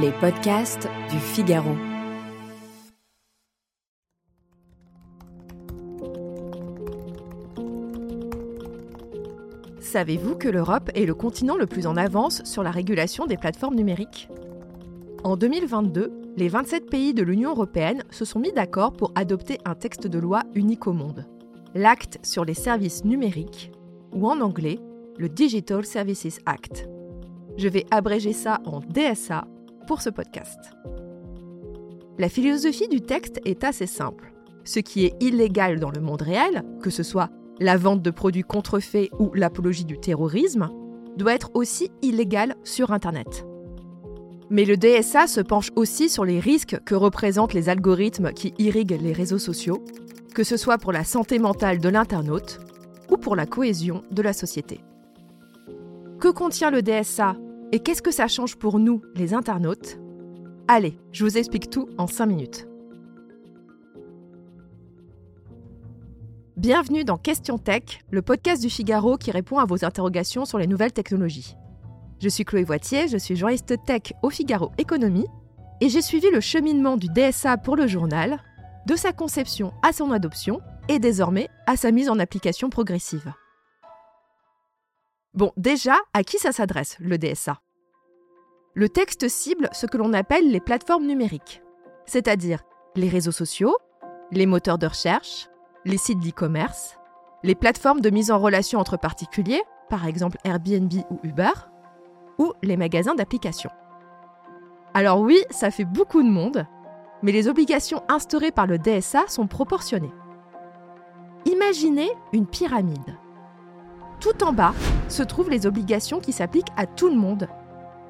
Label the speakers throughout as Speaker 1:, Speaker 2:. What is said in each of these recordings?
Speaker 1: Les podcasts du Figaro.
Speaker 2: Savez-vous que l'Europe est le continent le plus en avance sur la régulation des plateformes numériques? En 2022, les 27 pays de l'Union européenne se sont mis d'accord pour adopter un texte de loi unique au monde, l'acte sur les services numériques, ou en anglais, le Digital Services Act. Je vais abréger ça en DSA pour ce podcast. La philosophie du texte est assez simple. Ce qui est illégal dans le monde réel, que ce soit la vente de produits contrefaits ou l'apologie du terrorisme, doit être aussi illégal sur Internet. Mais le DSA se penche aussi sur les risques que représentent les algorithmes qui irriguent les réseaux sociaux, que ce soit pour la santé mentale de l'internaute ou pour la cohésion de la société. Que contient le DSA et qu'est-ce que ça change pour nous, les internautes? Allez, je vous explique tout en 5 minutes. Bienvenue dans Question Tech, le podcast du Figaro qui répond à vos interrogations sur les nouvelles technologies. Je suis Chloé Voitier, je suis journaliste tech au Figaro Économie et j'ai suivi le cheminement du DSA pour le journal, de sa conception à son adoption et désormais à sa mise en application progressive. Bon, déjà, à qui ça s'adresse, le DSA Le texte cible ce que l'on appelle les plateformes numériques, c'est-à-dire les réseaux sociaux, les moteurs de recherche, les sites d'e-commerce, les plateformes de mise en relation entre particuliers, par exemple Airbnb ou Uber, ou les magasins d'applications. Alors oui, ça fait beaucoup de monde, mais les obligations instaurées par le DSA sont proportionnées. Imaginez une pyramide. Tout en bas se trouvent les obligations qui s'appliquent à tout le monde,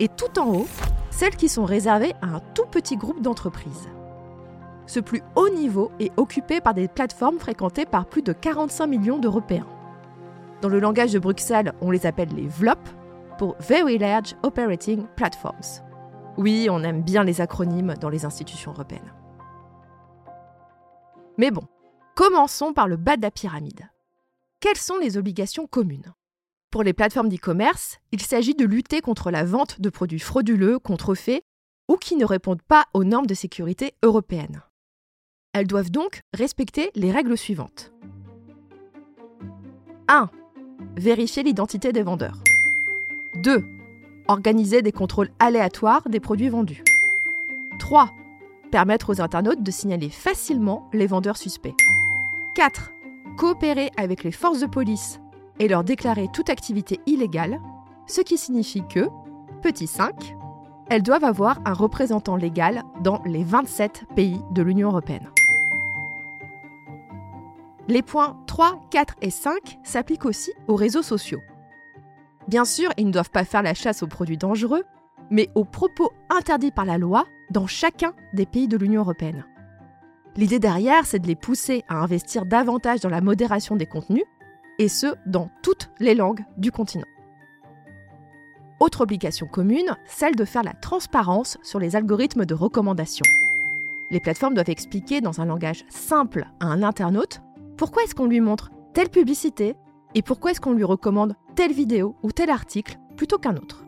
Speaker 2: et tout en haut, celles qui sont réservées à un tout petit groupe d'entreprises. Ce plus haut niveau est occupé par des plateformes fréquentées par plus de 45 millions d'Européens. Dans le langage de Bruxelles, on les appelle les VLOP, pour Very Large Operating Platforms. Oui, on aime bien les acronymes dans les institutions européennes. Mais bon, commençons par le bas de la pyramide. Quelles sont les obligations communes? Pour les plateformes d'e-commerce, il s'agit de lutter contre la vente de produits frauduleux, contrefaits ou qui ne répondent pas aux normes de sécurité européennes. Elles doivent donc respecter les règles suivantes. 1. Vérifier l'identité des vendeurs. 2. Organiser des contrôles aléatoires des produits vendus. 3. Permettre aux internautes de signaler facilement les vendeurs suspects. 4 coopérer avec les forces de police et leur déclarer toute activité illégale, ce qui signifie que, petit 5, elles doivent avoir un représentant légal dans les 27 pays de l'Union européenne. Les points 3, 4 et 5 s'appliquent aussi aux réseaux sociaux. Bien sûr, ils ne doivent pas faire la chasse aux produits dangereux, mais aux propos interdits par la loi dans chacun des pays de l'Union européenne. L'idée derrière, c'est de les pousser à investir davantage dans la modération des contenus, et ce, dans toutes les langues du continent. Autre obligation commune, celle de faire la transparence sur les algorithmes de recommandation. Les plateformes doivent expliquer dans un langage simple à un internaute pourquoi est-ce qu'on lui montre telle publicité et pourquoi est-ce qu'on lui recommande telle vidéo ou tel article plutôt qu'un autre.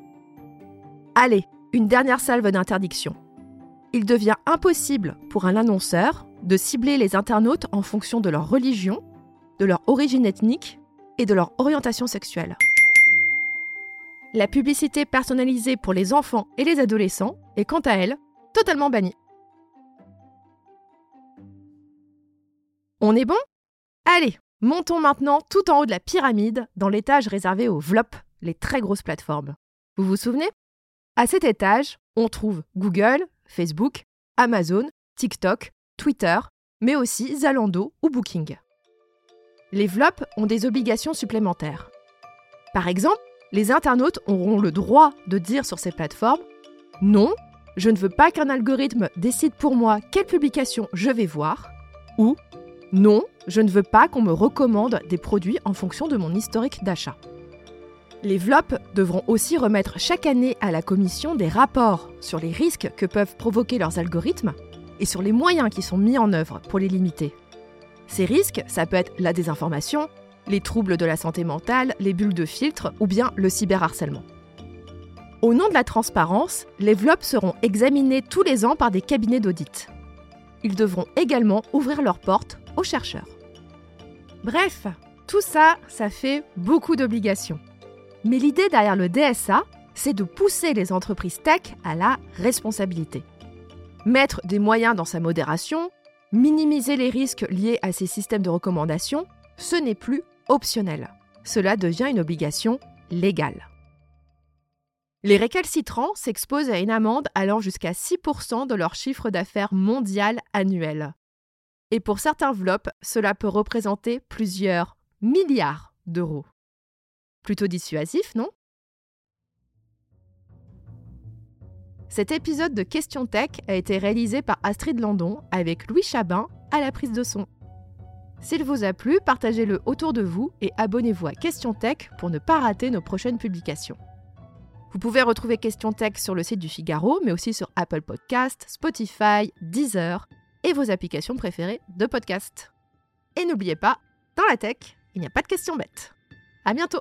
Speaker 2: Allez, une dernière salve d'interdiction. Il devient impossible pour un annonceur de cibler les internautes en fonction de leur religion, de leur origine ethnique et de leur orientation sexuelle. La publicité personnalisée pour les enfants et les adolescents est quant à elle totalement bannie. On est bon? Allez, montons maintenant tout en haut de la pyramide dans l'étage réservé aux VLOP, les très grosses plateformes. Vous vous souvenez? À cet étage, on trouve Google, Facebook, Amazon, TikTok, Twitter, mais aussi Zalando ou Booking. Les VLOP ont des obligations supplémentaires. Par exemple, les internautes auront le droit de dire sur ces plateformes non, je ne veux pas qu'un algorithme décide pour moi quelle publication je vais voir, ou non, je ne veux pas qu'on me recommande des produits en fonction de mon historique d'achat. Les VLOP devront aussi remettre chaque année à la Commission des rapports sur les risques que peuvent provoquer leurs algorithmes et sur les moyens qui sont mis en œuvre pour les limiter. Ces risques, ça peut être la désinformation, les troubles de la santé mentale, les bulles de filtre ou bien le cyberharcèlement. Au nom de la transparence, les VLOP seront examinés tous les ans par des cabinets d'audit. Ils devront également ouvrir leurs portes aux chercheurs. Bref, tout ça, ça fait beaucoup d'obligations. Mais l'idée derrière le DSA, c'est de pousser les entreprises tech à la responsabilité. Mettre des moyens dans sa modération, minimiser les risques liés à ces systèmes de recommandation, ce n'est plus optionnel. Cela devient une obligation légale. Les récalcitrants s'exposent à une amende allant jusqu'à 6% de leur chiffre d'affaires mondial annuel. Et pour certains VLOP, cela peut représenter plusieurs milliards d'euros. Plutôt dissuasif, non? Cet épisode de Question Tech a été réalisé par Astrid Landon avec Louis Chabin à la prise de son. S'il vous a plu, partagez-le autour de vous et abonnez-vous à Question Tech pour ne pas rater nos prochaines publications. Vous pouvez retrouver Question Tech sur le site du Figaro, mais aussi sur Apple Podcast, Spotify, Deezer et vos applications préférées de podcast. Et n'oubliez pas, dans la tech, il n'y a pas de questions bêtes. À bientôt!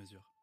Speaker 3: mesure.